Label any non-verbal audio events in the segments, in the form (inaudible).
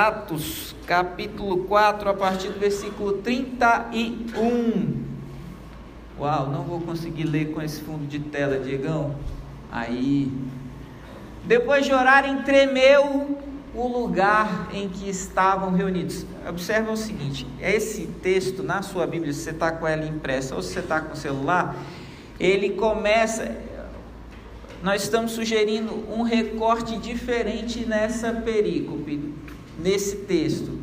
Atos, capítulo 4, a partir do versículo 31. Uau, não vou conseguir ler com esse fundo de tela, Diegão. Aí. Depois de orarem, tremeu o lugar em que estavam reunidos. Observa o seguinte: esse texto na sua Bíblia, se você está com ela impressa ou se você está com o celular, ele começa. Nós estamos sugerindo um recorte diferente nessa perícope, nesse texto.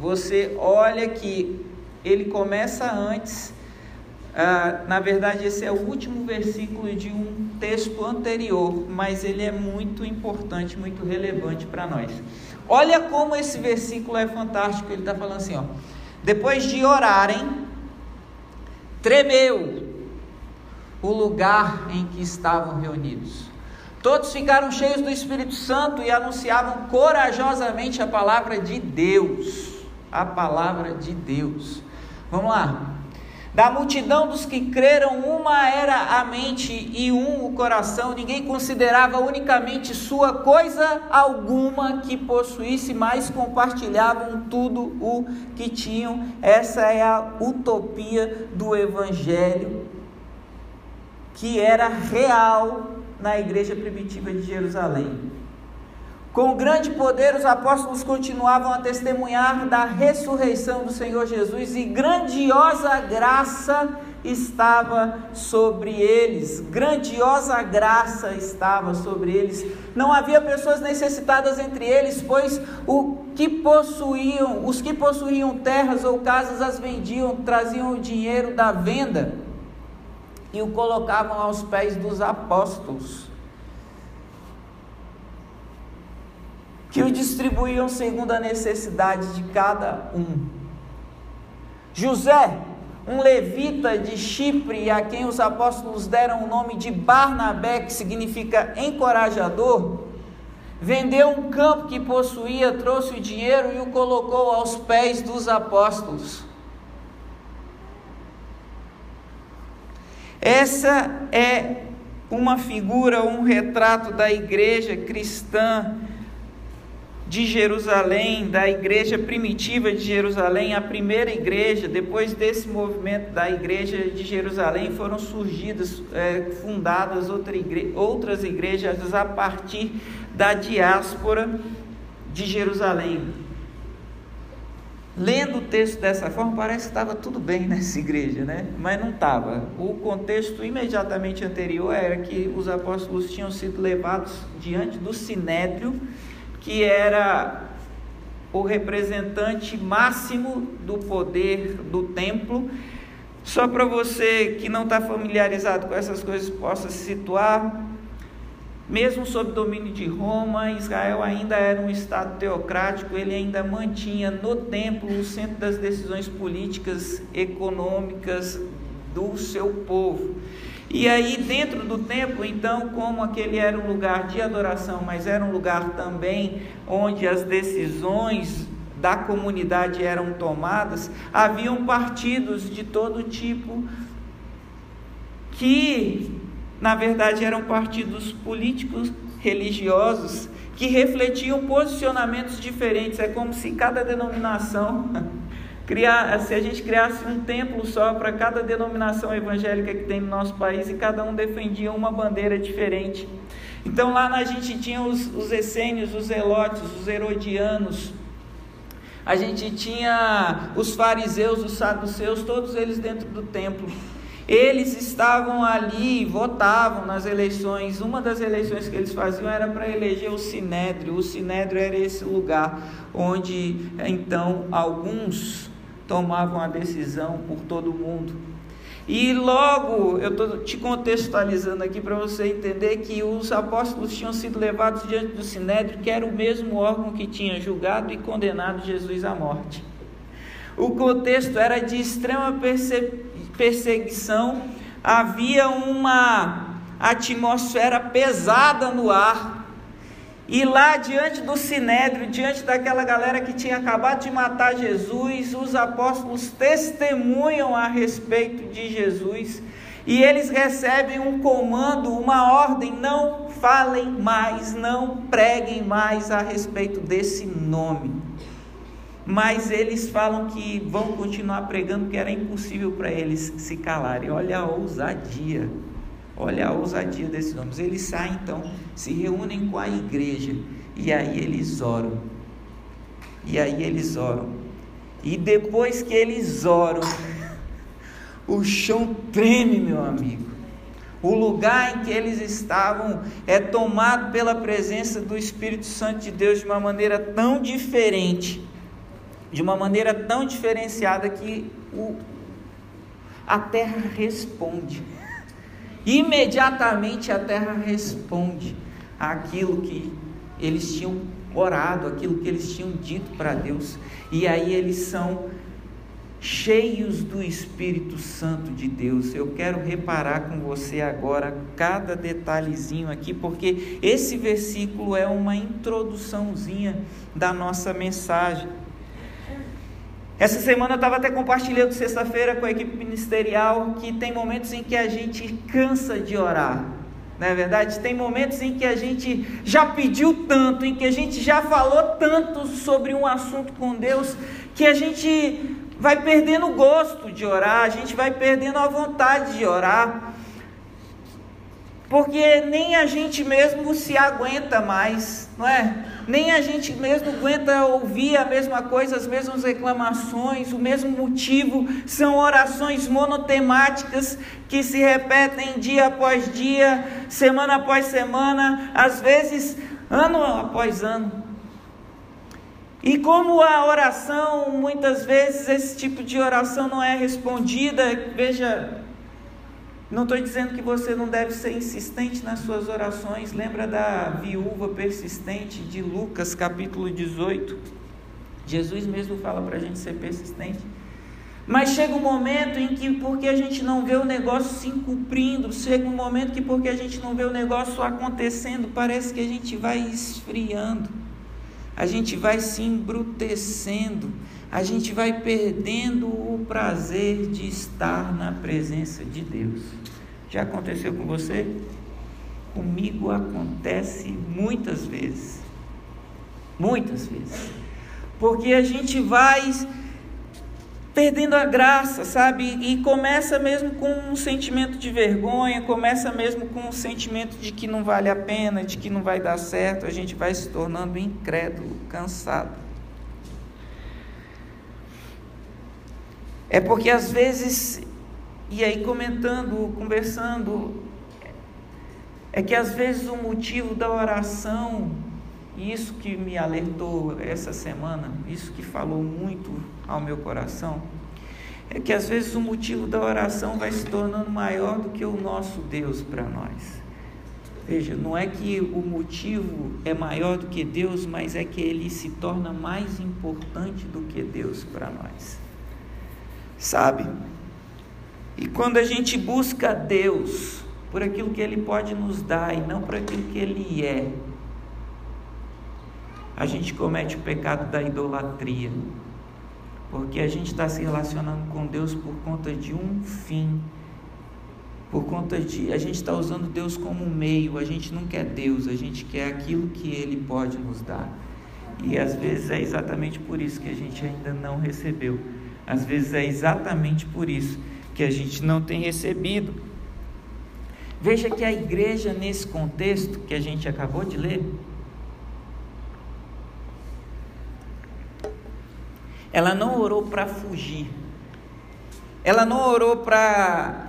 Você olha que ele começa antes. Ah, na verdade, esse é o último versículo de um texto anterior, mas ele é muito importante, muito relevante para nós. Olha como esse versículo é fantástico. Ele está falando assim: ó, depois de orarem, tremeu o lugar em que estavam reunidos. Todos ficaram cheios do Espírito Santo e anunciavam corajosamente a palavra de Deus. A palavra de Deus. Vamos lá. Da multidão dos que creram, uma era a mente e um o coração. Ninguém considerava unicamente sua coisa alguma que possuísse, mas compartilhavam tudo o que tinham. Essa é a utopia do Evangelho, que era real na igreja primitiva de Jerusalém. Com grande poder, os apóstolos continuavam a testemunhar da ressurreição do Senhor Jesus e grandiosa graça estava sobre eles. Grandiosa graça estava sobre eles. Não havia pessoas necessitadas entre eles, pois o que possuíam, os que possuíam terras ou casas as vendiam, traziam o dinheiro da venda e o colocavam aos pés dos apóstolos que o distribuíam segundo a necessidade de cada um. José, um levita de Chipre, a quem os apóstolos deram o nome de Barnabé, que significa encorajador, vendeu um campo que possuía, trouxe o dinheiro e o colocou aos pés dos apóstolos. Essa é uma figura, um retrato da igreja cristã de Jerusalém, da igreja primitiva de Jerusalém, a primeira igreja, depois desse movimento da igreja de Jerusalém, foram surgidas, é, fundadas outra igre outras igrejas a partir da diáspora de Jerusalém. Lendo o texto dessa forma, parece que estava tudo bem (laughs) nessa igreja, né? Mas não estava. O contexto imediatamente anterior era que os apóstolos tinham sido levados diante do sinédrio que era o representante máximo do poder do templo. Só para você que não está familiarizado com essas coisas possa se situar, mesmo sob domínio de Roma, Israel ainda era um estado teocrático, ele ainda mantinha no templo o centro das decisões políticas, econômicas do seu povo. E aí, dentro do templo, então, como aquele era um lugar de adoração, mas era um lugar também onde as decisões da comunidade eram tomadas, haviam partidos de todo tipo que, na verdade, eram partidos políticos, religiosos, que refletiam posicionamentos diferentes. É como se cada denominação (laughs) se a gente criasse um templo só para cada denominação evangélica que tem no nosso país e cada um defendia uma bandeira diferente. Então lá a gente tinha os, os essênios, os elotes, os herodianos, a gente tinha os fariseus, os saduceus, todos eles dentro do templo. Eles estavam ali, votavam nas eleições. Uma das eleições que eles faziam era para eleger o sinédrio. O sinédrio era esse lugar onde então alguns tomavam a decisão por todo mundo. E logo, eu estou te contextualizando aqui para você entender que os apóstolos tinham sido levados diante do Sinédrio, que era o mesmo órgão que tinha julgado e condenado Jesus à morte. O contexto era de extrema perseguição, havia uma atmosfera pesada no ar, e lá diante do sinédrio, diante daquela galera que tinha acabado de matar Jesus, os apóstolos testemunham a respeito de Jesus. E eles recebem um comando, uma ordem: não falem mais, não preguem mais a respeito desse nome. Mas eles falam que vão continuar pregando porque era impossível para eles se calarem. Olha a ousadia, olha a ousadia desses homens. Eles saem então, se reúnem com a igreja e aí eles oram. E aí eles oram. E depois que eles oram, (laughs) o chão treme, meu amigo. O lugar em que eles estavam é tomado pela presença do Espírito Santo de Deus de uma maneira tão diferente, de uma maneira tão diferenciada que o, a terra responde. Imediatamente a terra responde àquilo que eles tinham orado, aquilo que eles tinham dito para Deus. E aí eles são cheios do Espírito Santo de Deus. Eu quero reparar com você agora cada detalhezinho aqui, porque esse versículo é uma introduçãozinha da nossa mensagem. Essa semana eu estava até compartilhando sexta-feira com a equipe ministerial que tem momentos em que a gente cansa de orar. Não é verdade? Tem momentos em que a gente já pediu tanto, em que a gente já falou tanto sobre um assunto com Deus, que a gente vai perdendo o gosto de orar, a gente vai perdendo a vontade de orar, porque nem a gente mesmo se aguenta mais, não é? Nem a gente mesmo aguenta ouvir a mesma coisa, as mesmas reclamações, o mesmo motivo, são orações monotemáticas que se repetem dia após dia, semana após semana, às vezes ano após ano. E como a oração, muitas vezes esse tipo de oração não é respondida, veja, não estou dizendo que você não deve ser insistente nas suas orações. Lembra da viúva persistente de Lucas capítulo 18? Jesus mesmo fala para a gente ser persistente. Mas chega um momento em que, porque a gente não vê o negócio se cumprindo, chega um momento que, porque a gente não vê o negócio acontecendo, parece que a gente vai esfriando a gente vai se embrutecendo, a gente vai perdendo o prazer de estar na presença de Deus. Já aconteceu com você? Comigo acontece muitas vezes. Muitas vezes. Porque a gente vai perdendo a graça, sabe? E começa mesmo com um sentimento de vergonha, começa mesmo com um sentimento de que não vale a pena, de que não vai dar certo, a gente vai se tornando incrédulo, cansado. É porque às vezes, e aí comentando, conversando, é que às vezes o motivo da oração, isso que me alertou essa semana, isso que falou muito ao meu coração é que às vezes o motivo da oração vai se tornando maior do que o nosso Deus para nós. Veja, não é que o motivo é maior do que Deus, mas é que ele se torna mais importante do que Deus para nós. Sabe? E quando a gente busca Deus por aquilo que Ele pode nos dar e não por aquilo que Ele é, a gente comete o pecado da idolatria porque a gente está se relacionando com Deus por conta de um fim, por conta de. A gente está usando Deus como meio, a gente não quer Deus, a gente quer aquilo que Ele pode nos dar. E às vezes é exatamente por isso que a gente ainda não recebeu. Às vezes é exatamente por isso que a gente não tem recebido. Veja que a igreja, nesse contexto que a gente acabou de ler, Ela não orou para fugir. Ela não orou para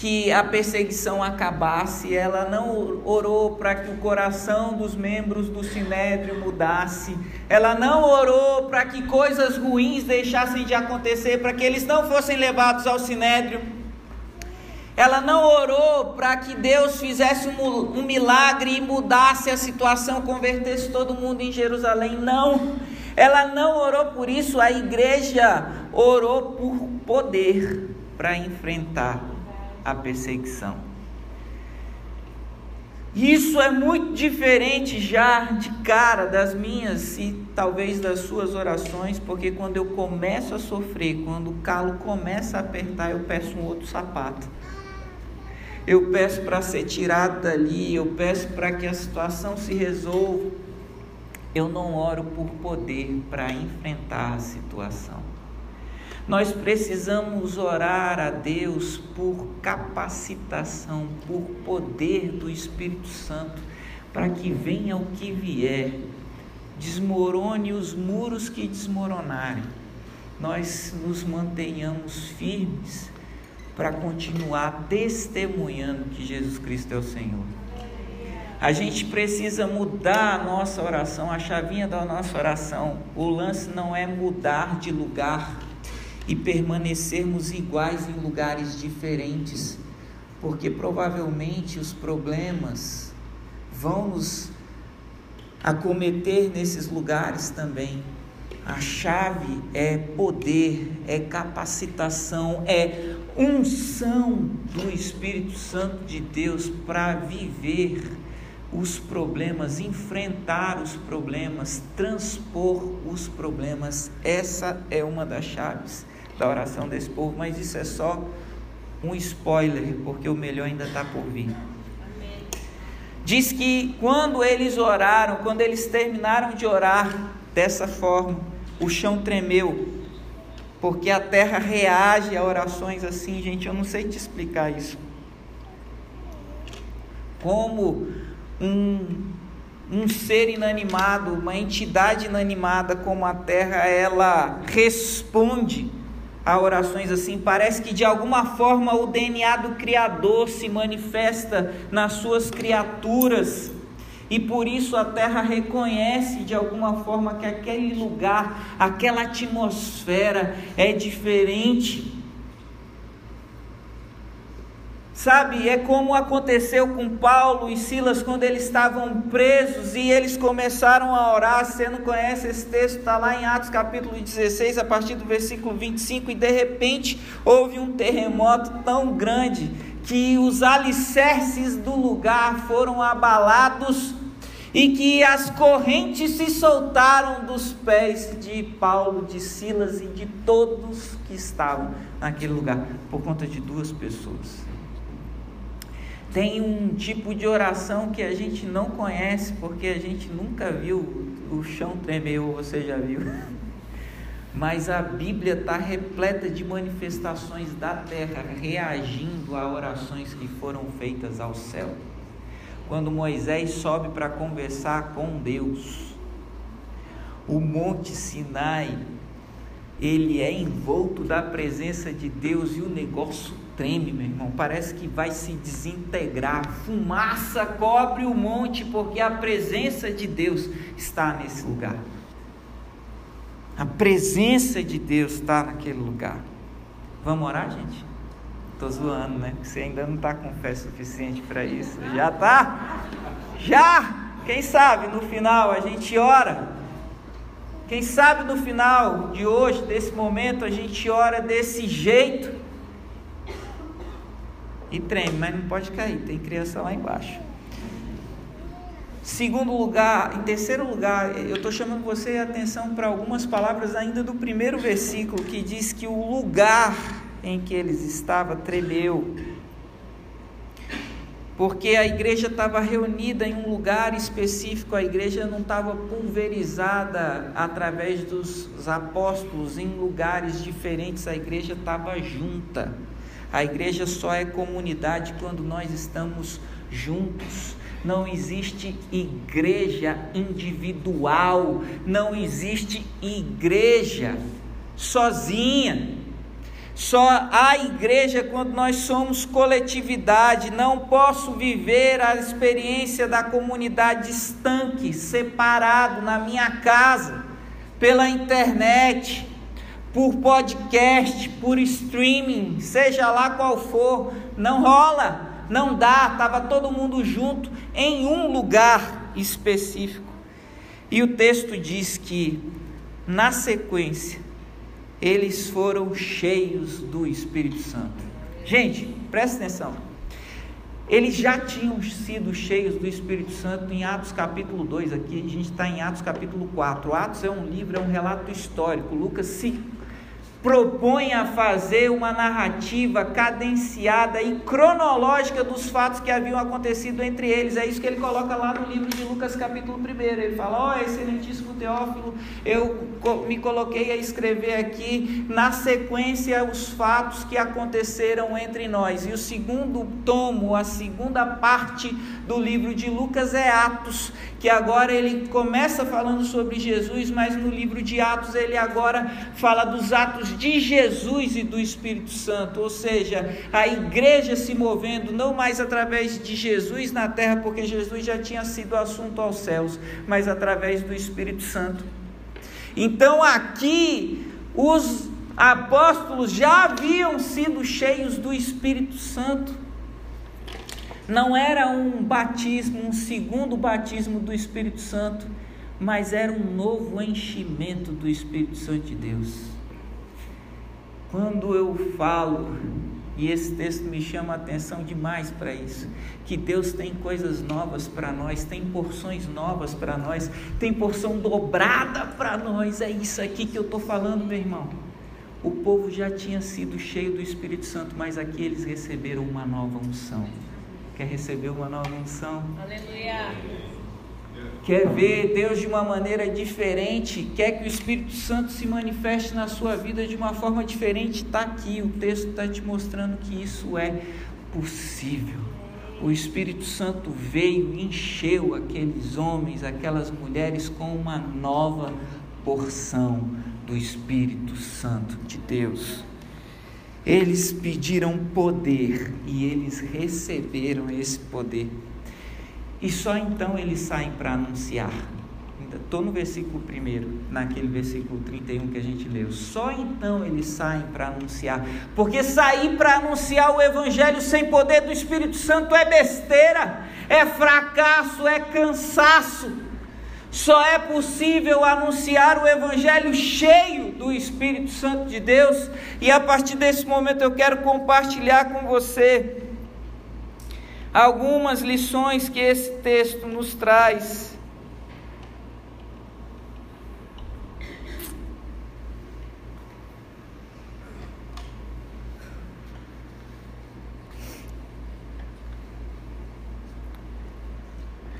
que a perseguição acabasse, ela não orou para que o coração dos membros do sinédrio mudasse, ela não orou para que coisas ruins deixassem de acontecer, para que eles não fossem levados ao sinédrio. Ela não orou para que Deus fizesse um, um milagre e mudasse a situação, convertesse todo mundo em Jerusalém. Não. Ela não orou por isso, a igreja orou por poder para enfrentar a perseguição. Isso é muito diferente já de cara das minhas e talvez das suas orações, porque quando eu começo a sofrer, quando o calo começa a apertar, eu peço um outro sapato. Eu peço para ser tirado dali, eu peço para que a situação se resolva. Eu não oro por poder para enfrentar a situação. Nós precisamos orar a Deus por capacitação, por poder do Espírito Santo, para que venha o que vier, desmorone os muros que desmoronarem, nós nos mantenhamos firmes para continuar testemunhando que Jesus Cristo é o Senhor. A gente precisa mudar a nossa oração, a chavinha da nossa oração. O lance não é mudar de lugar e permanecermos iguais em lugares diferentes, porque provavelmente os problemas vão nos acometer nesses lugares também. A chave é poder, é capacitação, é unção do Espírito Santo de Deus para viver os problemas, enfrentar os problemas, transpor os problemas. Essa é uma das chaves da oração desse povo, mas isso é só um spoiler, porque o melhor ainda está por vir. Diz que quando eles oraram, quando eles terminaram de orar dessa forma, o chão tremeu, porque a terra reage a orações assim, gente. Eu não sei te explicar isso. Como um, um ser inanimado, uma entidade inanimada como a terra, ela responde a orações assim. Parece que de alguma forma o DNA do Criador se manifesta nas suas criaturas. E por isso a terra reconhece de alguma forma que aquele lugar, aquela atmosfera é diferente Sabe, é como aconteceu com Paulo e Silas quando eles estavam presos e eles começaram a orar. Você não conhece esse texto? Está lá em Atos capítulo 16, a partir do versículo 25. E de repente houve um terremoto tão grande que os alicerces do lugar foram abalados e que as correntes se soltaram dos pés de Paulo, de Silas e de todos que estavam naquele lugar, por conta de duas pessoas. Tem um tipo de oração que a gente não conhece porque a gente nunca viu o chão tremer, ou você já viu. (laughs) Mas a Bíblia está repleta de manifestações da terra reagindo a orações que foram feitas ao céu. Quando Moisés sobe para conversar com Deus, o Monte Sinai, ele é envolto da presença de Deus e o negócio treme, meu irmão, parece que vai se desintegrar. Fumaça cobre o monte, porque a presença de Deus está nesse lugar. A presença de Deus está naquele lugar. Vamos orar, gente? Estou zoando, né? Você ainda não está com fé suficiente para isso. Já tá? Já! Quem sabe no final a gente ora. Quem sabe no final de hoje, desse momento, a gente ora desse jeito e treme, mas não pode cair, tem criança lá embaixo. Segundo lugar, em terceiro lugar, eu estou chamando você a atenção para algumas palavras ainda do primeiro versículo que diz que o lugar em que eles estavam tremeu, porque a igreja estava reunida em um lugar específico, a igreja não estava pulverizada através dos apóstolos em lugares diferentes, a igreja estava junta. A igreja só é comunidade quando nós estamos juntos. Não existe igreja individual, não existe igreja sozinha. Só há igreja quando nós somos coletividade. Não posso viver a experiência da comunidade estanque, separado na minha casa, pela internet por podcast, por streaming, seja lá qual for, não rola, não dá, estava todo mundo junto em um lugar específico. E o texto diz que, na sequência, eles foram cheios do Espírito Santo. Gente, presta atenção. Eles já tinham sido cheios do Espírito Santo em Atos capítulo 2, aqui a gente está em Atos capítulo 4. Atos é um livro, é um relato histórico. Lucas se propõe a fazer uma narrativa cadenciada e cronológica dos fatos que haviam acontecido entre eles. É isso que ele coloca lá no livro de Lucas, capítulo 1. Ele fala: Ó, oh, excelentíssimo Teófilo, eu me coloquei a escrever aqui na sequência os fatos que aconteceram entre nós. E o segundo tomo, a segunda parte do livro de Lucas é Atos, que agora ele começa falando sobre Jesus, mas no livro de Atos ele agora fala dos atos de Jesus e do Espírito Santo, ou seja, a igreja se movendo não mais através de Jesus na terra, porque Jesus já tinha sido assunto aos céus, mas através do Espírito Santo. Então aqui os apóstolos já haviam sido cheios do Espírito Santo não era um batismo, um segundo batismo do Espírito Santo, mas era um novo enchimento do Espírito Santo de Deus. Quando eu falo, e esse texto me chama a atenção demais para isso, que Deus tem coisas novas para nós, tem porções novas para nós, tem porção dobrada para nós, é isso aqui que eu estou falando, meu irmão. O povo já tinha sido cheio do Espírito Santo, mas aqui eles receberam uma nova unção quer receber uma nova unção. Aleluia. Quer ver Deus de uma maneira diferente, quer que o Espírito Santo se manifeste na sua vida de uma forma diferente, está aqui, o texto está te mostrando que isso é possível. O Espírito Santo veio e encheu aqueles homens, aquelas mulheres com uma nova porção do Espírito Santo de Deus. Eles pediram poder e eles receberam esse poder. E só então eles saem para anunciar. Estou no versículo 1, naquele versículo 31 que a gente leu. Só então eles saem para anunciar. Porque sair para anunciar o Evangelho sem poder do Espírito Santo é besteira, é fracasso, é cansaço. Só é possível anunciar o Evangelho cheio do Espírito Santo de Deus, e a partir desse momento eu quero compartilhar com você algumas lições que esse texto nos traz.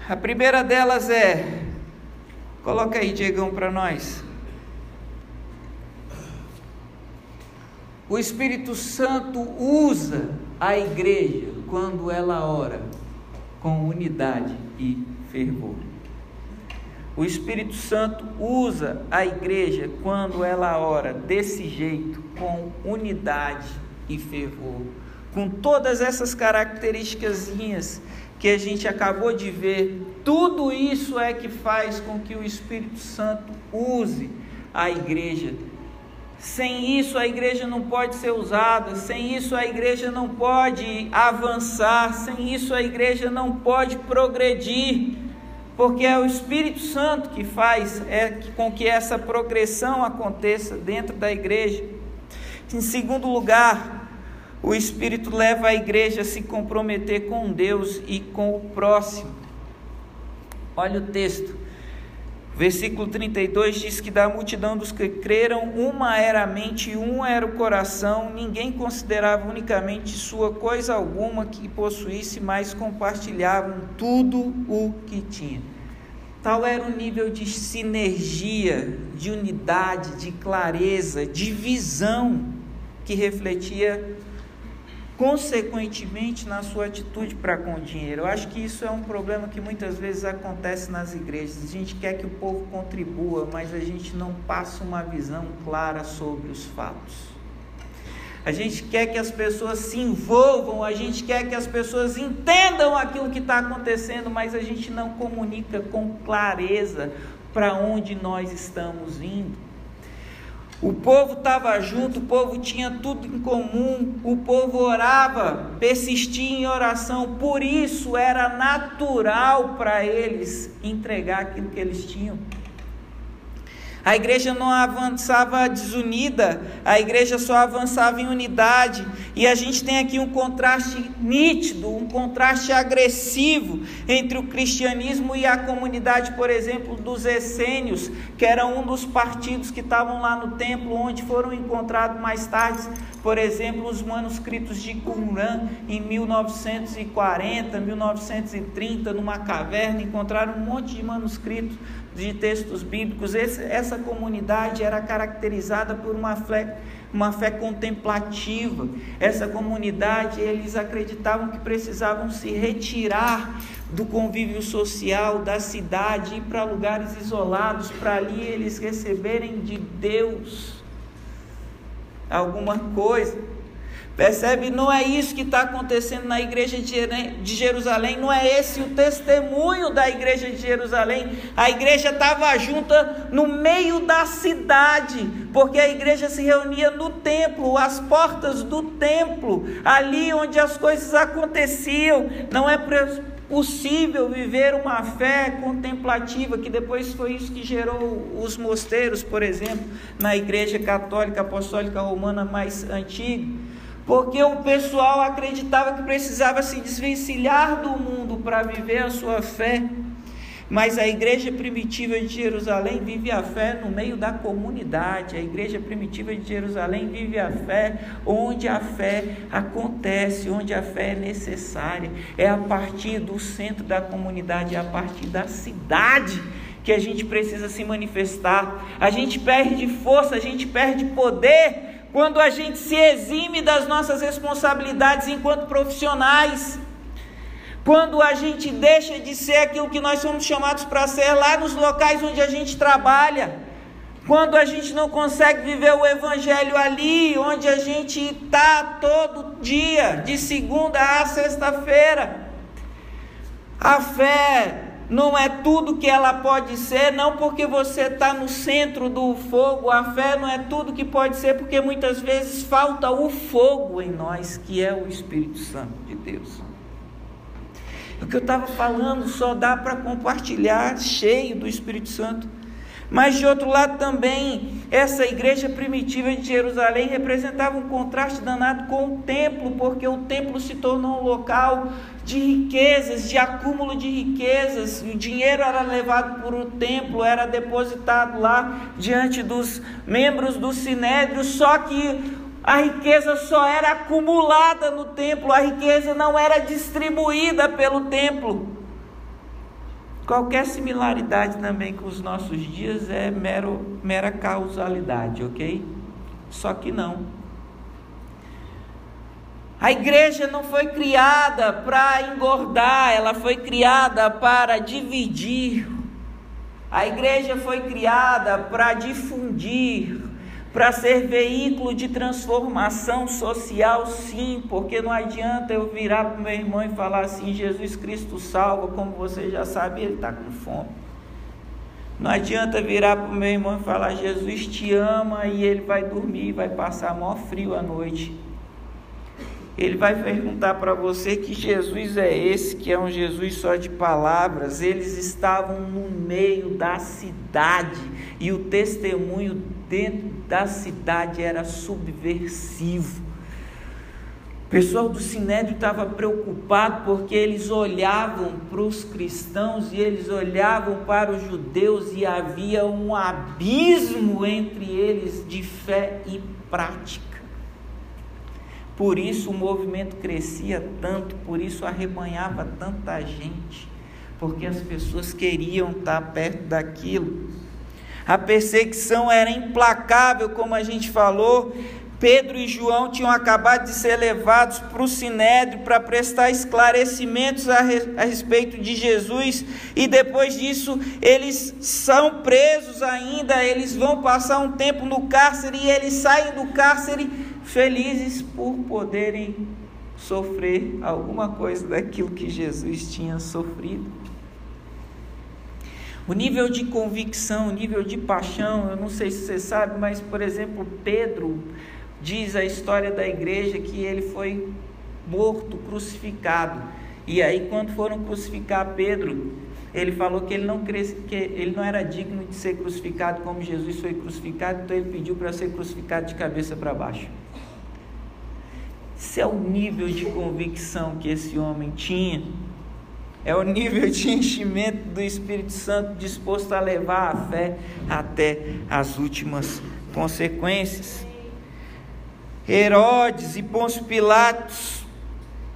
A primeira delas é Coloca aí, Diegão, para nós. O Espírito Santo usa a igreja quando ela ora com unidade e fervor. O Espírito Santo usa a igreja quando ela ora desse jeito, com unidade e fervor, com todas essas características que a gente acabou de ver, tudo isso é que faz com que o Espírito Santo use a igreja. Sem isso a igreja não pode ser usada, sem isso a igreja não pode avançar, sem isso a igreja não pode progredir, porque é o Espírito Santo que faz é, com que essa progressão aconteça dentro da igreja. Em segundo lugar, o Espírito leva a igreja a se comprometer com Deus e com o próximo. Olha o texto. Versículo 32 diz que da multidão dos que creram, uma era a mente e um era o coração, ninguém considerava unicamente sua coisa alguma que possuísse, mas compartilhavam tudo o que tinha. Tal era o nível de sinergia, de unidade, de clareza, de visão que refletia consequentemente na sua atitude para com o dinheiro. Eu acho que isso é um problema que muitas vezes acontece nas igrejas. A gente quer que o povo contribua, mas a gente não passa uma visão clara sobre os fatos. A gente quer que as pessoas se envolvam, a gente quer que as pessoas entendam aquilo que está acontecendo, mas a gente não comunica com clareza para onde nós estamos indo. O povo estava junto, o povo tinha tudo em comum, o povo orava, persistia em oração, por isso era natural para eles entregar aquilo que eles tinham. A igreja não avançava desunida, a igreja só avançava em unidade. E a gente tem aqui um contraste nítido, um contraste agressivo entre o cristianismo e a comunidade, por exemplo, dos essênios, que era um dos partidos que estavam lá no templo, onde foram encontrados mais tarde, por exemplo, os manuscritos de Qumran em 1940, 1930, numa caverna, encontraram um monte de manuscritos de textos bíblicos. Esse, essa comunidade era caracterizada por uma fé, uma fé contemplativa. Essa comunidade, eles acreditavam que precisavam se retirar do convívio social da cidade, ir para lugares isolados, para ali eles receberem de Deus alguma coisa. Percebe? Não é isso que está acontecendo na igreja de Jerusalém, não é esse o testemunho da igreja de Jerusalém. A igreja estava junta no meio da cidade, porque a igreja se reunia no templo, as portas do templo, ali onde as coisas aconteciam. Não é possível viver uma fé contemplativa, que depois foi isso que gerou os mosteiros, por exemplo, na igreja católica apostólica romana mais antiga porque o pessoal acreditava que precisava se desvencilhar do mundo para viver a sua fé. Mas a igreja primitiva de Jerusalém vive a fé no meio da comunidade. A igreja primitiva de Jerusalém vive a fé onde a fé acontece, onde a fé é necessária. É a partir do centro da comunidade, é a partir da cidade que a gente precisa se manifestar. A gente perde força, a gente perde poder quando a gente se exime das nossas responsabilidades enquanto profissionais, quando a gente deixa de ser aquilo que nós somos chamados para ser lá nos locais onde a gente trabalha, quando a gente não consegue viver o Evangelho ali, onde a gente está todo dia, de segunda a sexta-feira. A fé não é tudo que ela pode ser, não porque você está no centro do fogo, a fé não é tudo que pode ser, porque muitas vezes falta o fogo em nós, que é o Espírito Santo de Deus. O que eu estava falando só dá para compartilhar cheio do Espírito Santo. Mas de outro lado também, essa igreja primitiva de Jerusalém representava um contraste danado com o templo, porque o templo se tornou um local de riquezas, de acúmulo de riquezas. O dinheiro era levado para o templo, era depositado lá diante dos membros do sinédrio, só que a riqueza só era acumulada no templo, a riqueza não era distribuída pelo templo. Qualquer similaridade também com os nossos dias é mero, mera causalidade, ok? Só que não. A igreja não foi criada para engordar, ela foi criada para dividir. A igreja foi criada para difundir, para ser veículo de transformação social, sim, porque não adianta eu virar para o meu irmão e falar assim: Jesus Cristo salva, como você já sabe, ele está com fome. Não adianta virar para o meu irmão e falar: Jesus te ama e ele vai dormir, vai passar maior frio à noite. Ele vai perguntar para você que Jesus é esse, que é um Jesus só de palavras. Eles estavam no meio da cidade e o testemunho dentro da cidade era subversivo. O pessoal do Sinédrio estava preocupado porque eles olhavam para os cristãos e eles olhavam para os judeus e havia um abismo entre eles de fé e prática. Por isso o movimento crescia tanto, por isso arrebanhava tanta gente, porque as pessoas queriam estar perto daquilo. A perseguição era implacável, como a gente falou. Pedro e João tinham acabado de ser levados para o Sinédrio para prestar esclarecimentos a, a respeito de Jesus, e depois disso eles são presos ainda, eles vão passar um tempo no cárcere e eles saem do cárcere felizes por poderem sofrer alguma coisa daquilo que Jesus tinha sofrido. O nível de convicção, o nível de paixão, eu não sei se você sabe, mas por exemplo, Pedro diz a história da igreja que ele foi morto, crucificado. E aí, quando foram crucificar Pedro, Ele falou que ele não, que ele não era digno de ser crucificado como Jesus foi crucificado, então ele pediu para ser crucificado de cabeça para baixo. Esse é o nível de convicção que esse homem tinha. É o nível de enchimento do Espírito Santo disposto a levar a fé até as últimas consequências. Herodes e Pôncio Pilatos,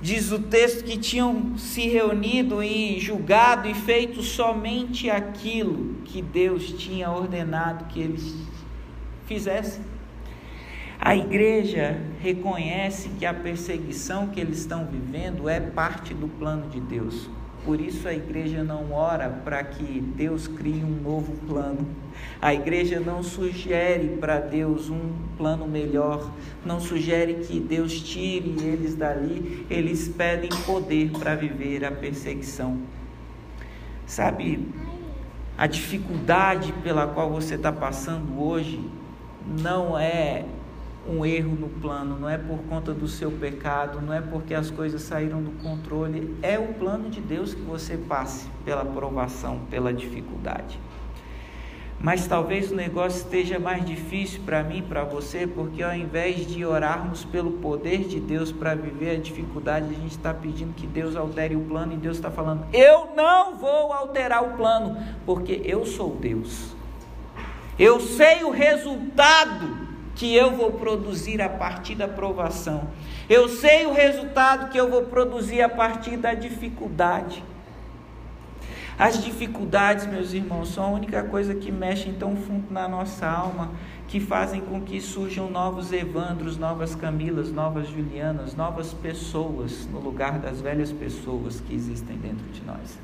diz o texto que tinham se reunido e julgado e feito somente aquilo que Deus tinha ordenado que eles fizessem. A igreja reconhece que a perseguição que eles estão vivendo é parte do plano de Deus. Por isso a igreja não ora para que Deus crie um novo plano. A igreja não sugere para Deus um plano melhor, não sugere que Deus tire eles dali, eles pedem poder para viver a perseguição. Sabe, a dificuldade pela qual você está passando hoje não é um erro no plano, não é por conta do seu pecado, não é porque as coisas saíram do controle, é o plano de Deus que você passe pela provação, pela dificuldade. Mas talvez o negócio esteja mais difícil para mim, para você, porque ao invés de orarmos pelo poder de Deus para viver a dificuldade, a gente está pedindo que Deus altere o plano e Deus está falando: Eu não vou alterar o plano, porque eu sou Deus. Eu sei o resultado que eu vou produzir a partir da provação. Eu sei o resultado que eu vou produzir a partir da dificuldade. As dificuldades, meus irmãos, são a única coisa que mexe tão fundo na nossa alma, que fazem com que surjam novos Evandros, novas Camilas, novas Julianas, novas pessoas no lugar das velhas pessoas que existem dentro de nós.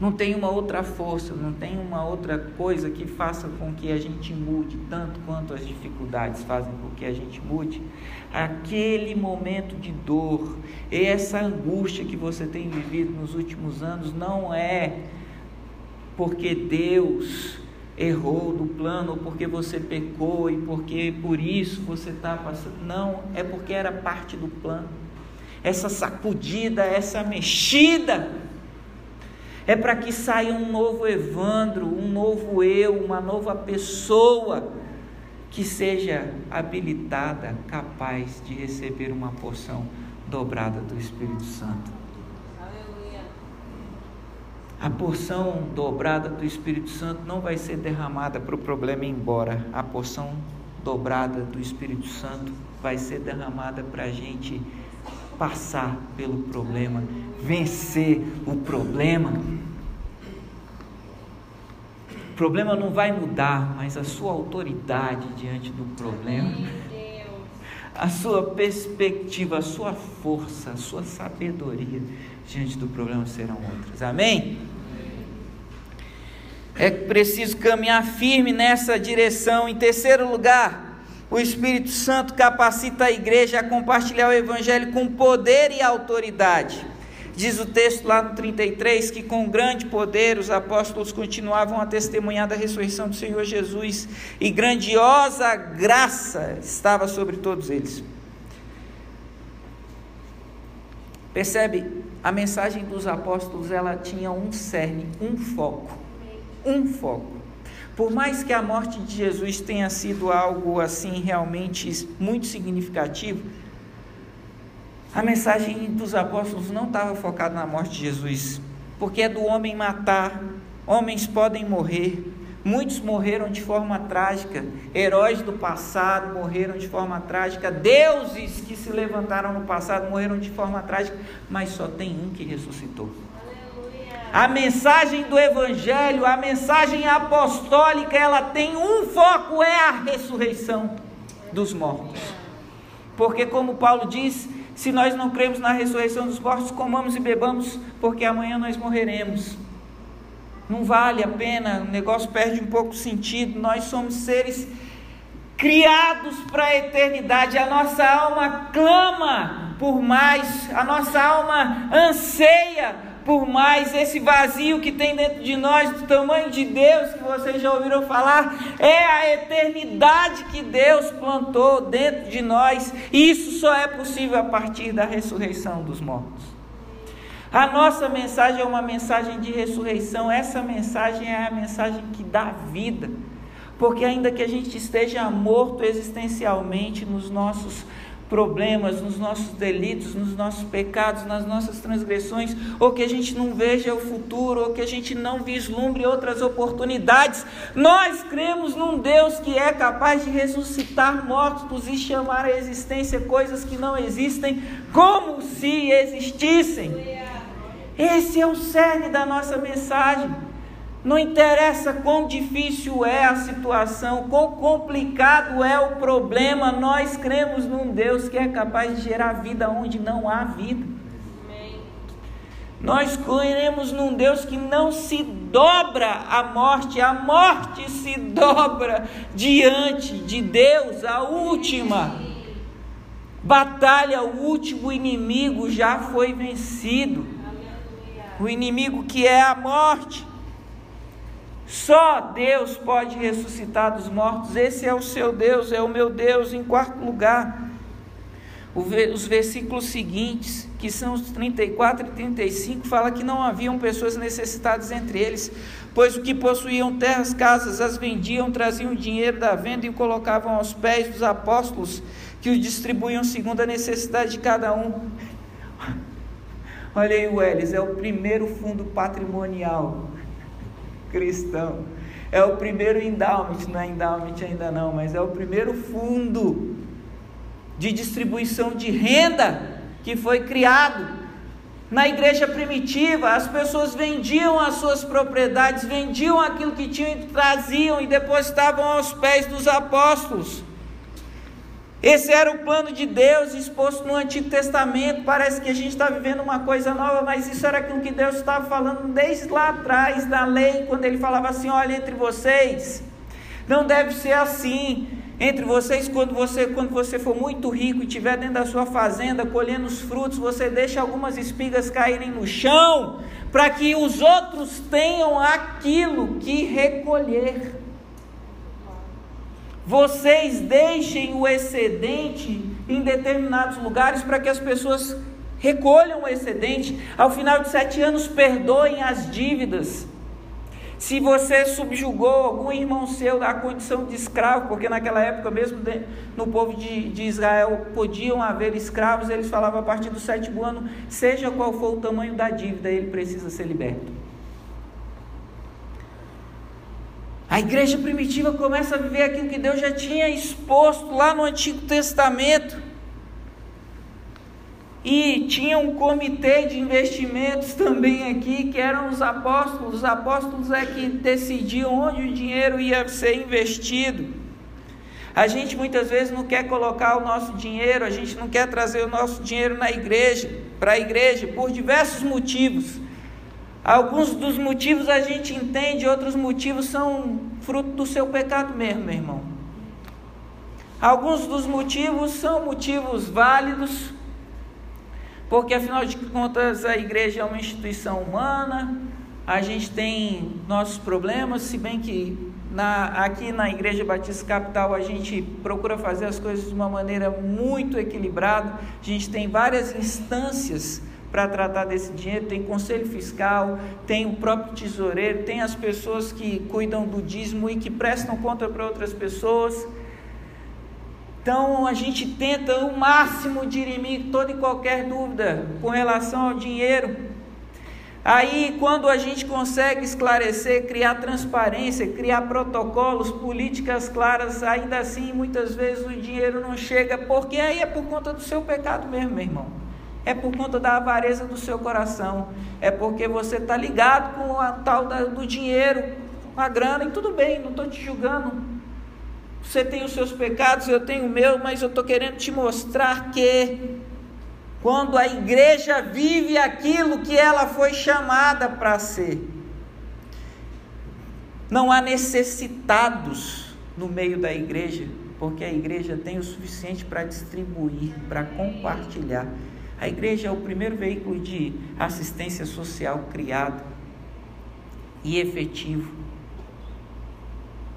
Não tem uma outra força, não tem uma outra coisa que faça com que a gente mude, tanto quanto as dificuldades fazem com que a gente mude. Aquele momento de dor, e essa angústia que você tem vivido nos últimos anos, não é porque Deus errou do plano, ou porque você pecou e porque por isso você está passando. Não, é porque era parte do plano. Essa sacudida, essa mexida é para que saia um novo Evandro, um novo eu, uma nova pessoa que seja habilitada, capaz de receber uma porção dobrada do Espírito Santo. A porção dobrada do Espírito Santo não vai ser derramada para o problema ir embora. A porção dobrada do Espírito Santo vai ser derramada para a gente passar pelo problema, vencer o problema. O problema não vai mudar, mas a sua autoridade diante do problema, a sua perspectiva, a sua força, a sua sabedoria diante do problema serão outras. Amém? É preciso caminhar firme nessa direção. Em terceiro lugar, o Espírito Santo capacita a igreja a compartilhar o Evangelho com poder e autoridade. Diz o texto lá no 33 que com grande poder os apóstolos continuavam a testemunhar da ressurreição do Senhor Jesus e grandiosa graça estava sobre todos eles. Percebe? A mensagem dos apóstolos ela tinha um cerne, um foco, um foco. Por mais que a morte de Jesus tenha sido algo assim realmente muito significativo, a mensagem dos apóstolos não estava focada na morte de Jesus, porque é do homem matar, homens podem morrer, muitos morreram de forma trágica, heróis do passado morreram de forma trágica, deuses que se levantaram no passado morreram de forma trágica, mas só tem um que ressuscitou. A mensagem do Evangelho, a mensagem apostólica, ela tem um foco: é a ressurreição dos mortos. Porque, como Paulo diz, se nós não cremos na ressurreição dos mortos, comamos e bebamos, porque amanhã nós morreremos. Não vale a pena, o negócio perde um pouco o sentido. Nós somos seres criados para a eternidade. A nossa alma clama por mais, a nossa alma anseia por mais esse vazio que tem dentro de nós, do tamanho de Deus, que vocês já ouviram falar, é a eternidade que Deus plantou dentro de nós. E isso só é possível a partir da ressurreição dos mortos. A nossa mensagem é uma mensagem de ressurreição, essa mensagem é a mensagem que dá vida. Porque ainda que a gente esteja morto existencialmente nos nossos problemas, nos nossos delitos, nos nossos pecados, nas nossas transgressões, ou que a gente não veja o futuro, ou que a gente não vislumbre outras oportunidades, nós cremos num Deus que é capaz de ressuscitar mortos e chamar à existência coisas que não existem, como se existissem. Esse é o cerne da nossa mensagem. Não interessa quão difícil é a situação, quão complicado é o problema, nós cremos num Deus que é capaz de gerar vida onde não há vida. Nós cremos num Deus que não se dobra à morte, a morte se dobra diante de Deus, a última batalha, o último inimigo já foi vencido o inimigo que é a morte. Só Deus pode ressuscitar dos mortos. Esse é o seu Deus, é o meu Deus. Em quarto lugar, os versículos seguintes, que são os 34 e 35, fala que não haviam pessoas necessitadas entre eles, pois o que possuíam terras, casas, as vendiam, traziam dinheiro da venda e o colocavam aos pés dos apóstolos, que os distribuíam segundo a necessidade de cada um. (laughs) Olha aí o Elis, é o primeiro fundo patrimonial cristão. É o primeiro endowment, não é endowment ainda não, mas é o primeiro fundo de distribuição de renda que foi criado. Na igreja primitiva, as pessoas vendiam as suas propriedades, vendiam aquilo que tinham e traziam e depositavam aos pés dos apóstolos. Esse era o plano de Deus exposto no Antigo Testamento. Parece que a gente está vivendo uma coisa nova, mas isso era aquilo que Deus estava falando desde lá atrás, da lei, quando ele falava assim: olha, entre vocês, não deve ser assim. Entre vocês, quando você, quando você for muito rico e estiver dentro da sua fazenda colhendo os frutos, você deixa algumas espigas caírem no chão, para que os outros tenham aquilo que recolher. Vocês deixem o excedente em determinados lugares para que as pessoas recolham o excedente. Ao final de sete anos, perdoem as dívidas. Se você subjugou algum irmão seu à condição de escravo, porque naquela época, mesmo no povo de, de Israel, podiam haver escravos, eles falavam a partir do sétimo ano, seja qual for o tamanho da dívida, ele precisa ser liberto. A igreja primitiva começa a viver aquilo que Deus já tinha exposto lá no Antigo Testamento. E tinha um comitê de investimentos também aqui, que eram os apóstolos. Os apóstolos é que decidiam onde o dinheiro ia ser investido. A gente muitas vezes não quer colocar o nosso dinheiro, a gente não quer trazer o nosso dinheiro na igreja, para a igreja, por diversos motivos. Alguns dos motivos a gente entende, outros motivos são fruto do seu pecado mesmo, meu irmão. Alguns dos motivos são motivos válidos, porque afinal de contas a igreja é uma instituição humana, a gente tem nossos problemas, se bem que na, aqui na Igreja Batista Capital a gente procura fazer as coisas de uma maneira muito equilibrada, a gente tem várias instâncias para tratar desse dinheiro, tem conselho fiscal, tem o próprio tesoureiro, tem as pessoas que cuidam do dízimo e que prestam conta para outras pessoas. Então a gente tenta o máximo dirimir toda e qualquer dúvida com relação ao dinheiro. Aí, quando a gente consegue esclarecer, criar transparência, criar protocolos, políticas claras, ainda assim, muitas vezes o dinheiro não chega, porque aí é por conta do seu pecado mesmo, meu irmão é por conta da avareza do seu coração, é porque você está ligado com a tal da, do dinheiro, com a grana, e tudo bem, não estou te julgando. Você tem os seus pecados, eu tenho o meu, mas eu estou querendo te mostrar que quando a igreja vive aquilo que ela foi chamada para ser, não há necessitados no meio da igreja, porque a igreja tem o suficiente para distribuir, para compartilhar. A igreja é o primeiro veículo de assistência social criado e efetivo.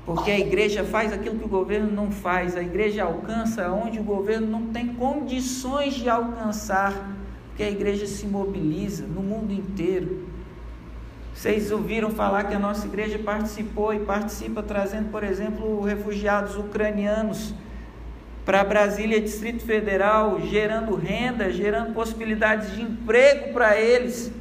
Porque a igreja faz aquilo que o governo não faz, a igreja alcança onde o governo não tem condições de alcançar. Porque a igreja se mobiliza no mundo inteiro. Vocês ouviram falar que a nossa igreja participou e participa trazendo, por exemplo, refugiados ucranianos para Brasília, Distrito Federal, gerando renda, gerando possibilidades de emprego para eles.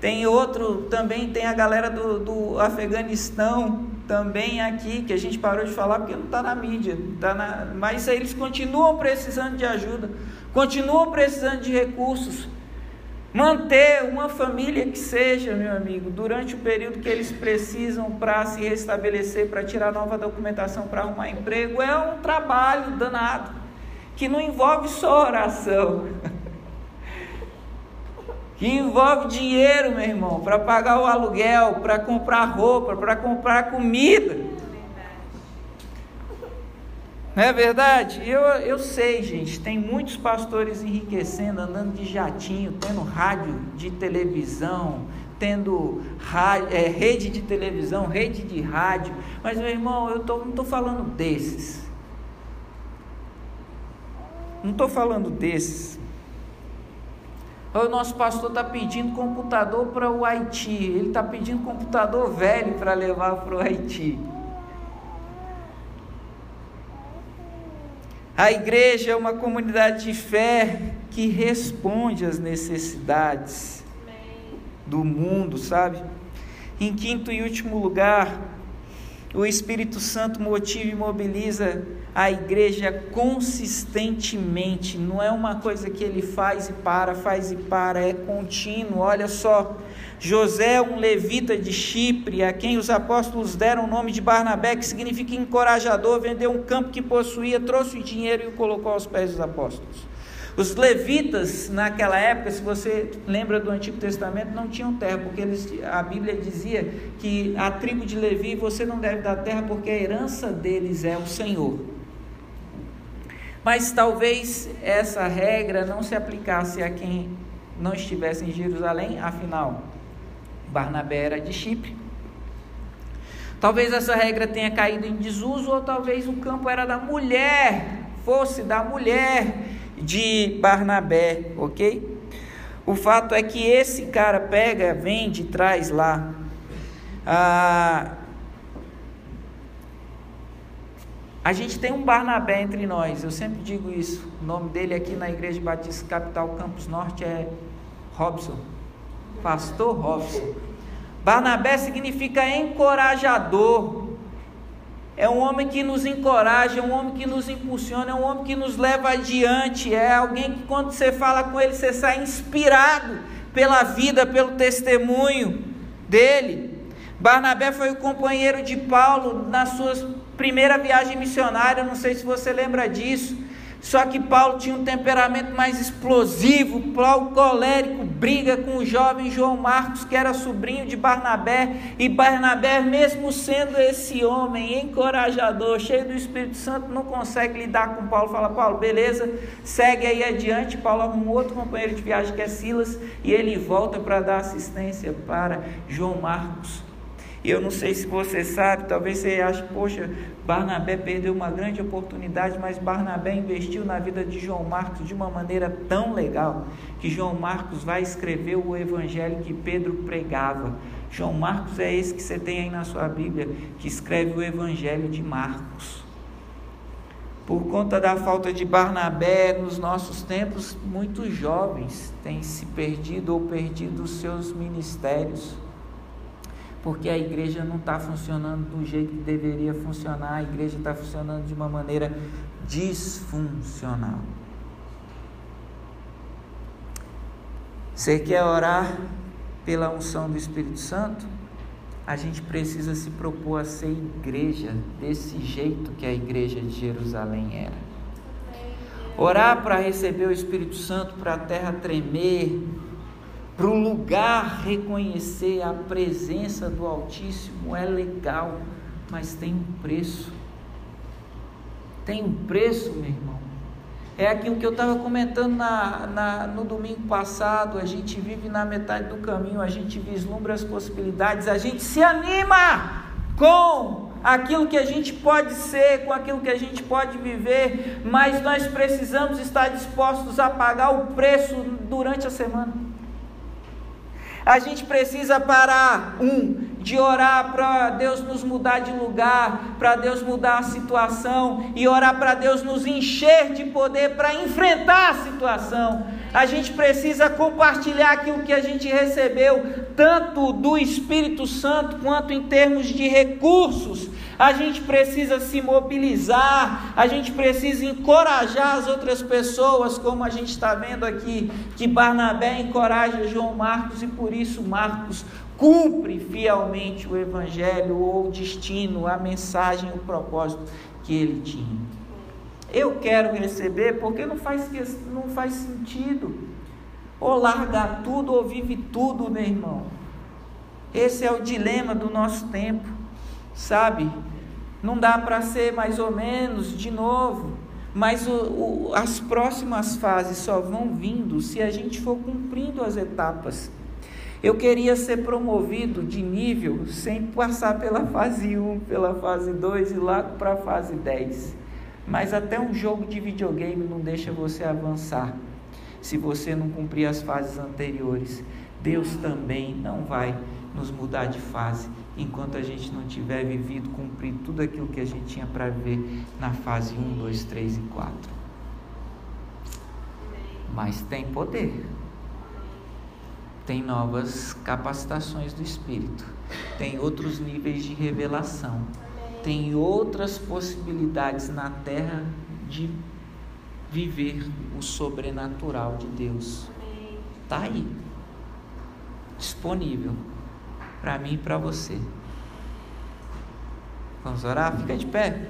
Tem outro, também tem a galera do, do Afeganistão, também aqui, que a gente parou de falar porque não está na mídia, tá na, mas eles continuam precisando de ajuda, continuam precisando de recursos. Manter uma família que seja, meu amigo, durante o período que eles precisam para se restabelecer, para tirar nova documentação, para arrumar emprego, é um trabalho danado, que não envolve só oração, (laughs) que envolve dinheiro, meu irmão, para pagar o aluguel, para comprar roupa, para comprar comida. Não é verdade? Eu, eu sei, gente, tem muitos pastores enriquecendo, andando de jatinho, tendo rádio de televisão, tendo rádio, é, rede de televisão, rede de rádio. Mas, meu irmão, eu tô, não estou falando desses. Não estou falando desses. O nosso pastor está pedindo computador para o Haiti. Ele está pedindo computador velho para levar para o Haiti. A igreja é uma comunidade de fé que responde às necessidades do mundo, sabe? Em quinto e último lugar, o Espírito Santo motiva e mobiliza a igreja consistentemente, não é uma coisa que ele faz e para, faz e para, é contínuo. Olha só, José, um levita de Chipre, a quem os apóstolos deram o nome de Barnabé, que significa encorajador, vendeu um campo que possuía, trouxe o dinheiro e o colocou aos pés dos apóstolos. Os levitas, naquela época, se você lembra do Antigo Testamento, não tinham terra, porque eles, a Bíblia dizia que a tribo de Levi você não deve dar terra, porque a herança deles é o Senhor. Mas talvez essa regra não se aplicasse a quem não estivesse em Jerusalém, afinal, Barnabé era de Chipre. Talvez essa regra tenha caído em desuso, ou talvez o campo era da mulher, fosse da mulher de Barnabé, ok? O fato é que esse cara pega, vende, traz lá. Ah, a gente tem um Barnabé entre nós, eu sempre digo isso. O nome dele aqui na Igreja Batista Capital Campus Norte é Robson. Pastor Robson. Barnabé significa encorajador. É um homem que nos encoraja, é um homem que nos impulsiona, é um homem que nos leva adiante. É alguém que quando você fala com ele, você sai inspirado pela vida, pelo testemunho dele. Barnabé foi o companheiro de Paulo na sua primeira viagem missionária, não sei se você lembra disso. Só que Paulo tinha um temperamento mais explosivo, Paulo colérico, briga com o jovem João Marcos, que era sobrinho de Barnabé, e Barnabé, mesmo sendo esse homem encorajador, cheio do Espírito Santo, não consegue lidar com Paulo. Fala, Paulo, beleza, segue aí adiante. Paulo arruma um outro companheiro de viagem que é Silas, e ele volta para dar assistência para João Marcos. E eu não sei se você sabe, talvez você ache, poxa, Barnabé perdeu uma grande oportunidade, mas Barnabé investiu na vida de João Marcos de uma maneira tão legal que João Marcos vai escrever o evangelho que Pedro pregava. João Marcos é esse que você tem aí na sua Bíblia, que escreve o evangelho de Marcos. Por conta da falta de Barnabé nos nossos tempos, muitos jovens têm se perdido ou perdido os seus ministérios porque a igreja não está funcionando do jeito que deveria funcionar, a igreja está funcionando de uma maneira disfuncional. Você quer orar pela unção do Espírito Santo? A gente precisa se propor a ser igreja desse jeito que a igreja de Jerusalém era. Orar para receber o Espírito Santo, para a terra tremer, para o lugar reconhecer a presença do Altíssimo é legal, mas tem um preço. Tem um preço, meu irmão. É aquilo que eu estava comentando na, na, no domingo passado. A gente vive na metade do caminho, a gente vislumbra as possibilidades, a gente se anima com aquilo que a gente pode ser, com aquilo que a gente pode viver, mas nós precisamos estar dispostos a pagar o preço durante a semana. A gente precisa parar, um, de orar para Deus nos mudar de lugar, para Deus mudar a situação e orar para Deus nos encher de poder para enfrentar a situação. A gente precisa compartilhar aquilo que a gente recebeu, tanto do Espírito Santo quanto em termos de recursos. A gente precisa se mobilizar, a gente precisa encorajar as outras pessoas, como a gente está vendo aqui, que Barnabé encoraja João Marcos e por isso Marcos cumpre fielmente o evangelho ou o destino, a mensagem, o propósito que ele tinha. Eu quero receber porque não faz, não faz sentido. Ou largar tudo ou vive tudo, meu irmão. Esse é o dilema do nosso tempo, sabe? Não dá para ser mais ou menos de novo, mas o, o, as próximas fases só vão vindo se a gente for cumprindo as etapas eu queria ser promovido de nível sem passar pela fase 1, pela fase 2 e lá para a fase 10. Mas até um jogo de videogame não deixa você avançar se você não cumprir as fases anteriores. Deus também não vai nos mudar de fase enquanto a gente não tiver vivido, cumprido tudo aquilo que a gente tinha para ver na fase 1, 2, 3 e 4. Mas tem poder. Tem novas capacitações do Espírito, tem outros níveis de revelação, tem outras possibilidades na terra de viver o sobrenatural de Deus. Está aí, disponível para mim e para você. Vamos orar? Fica de pé.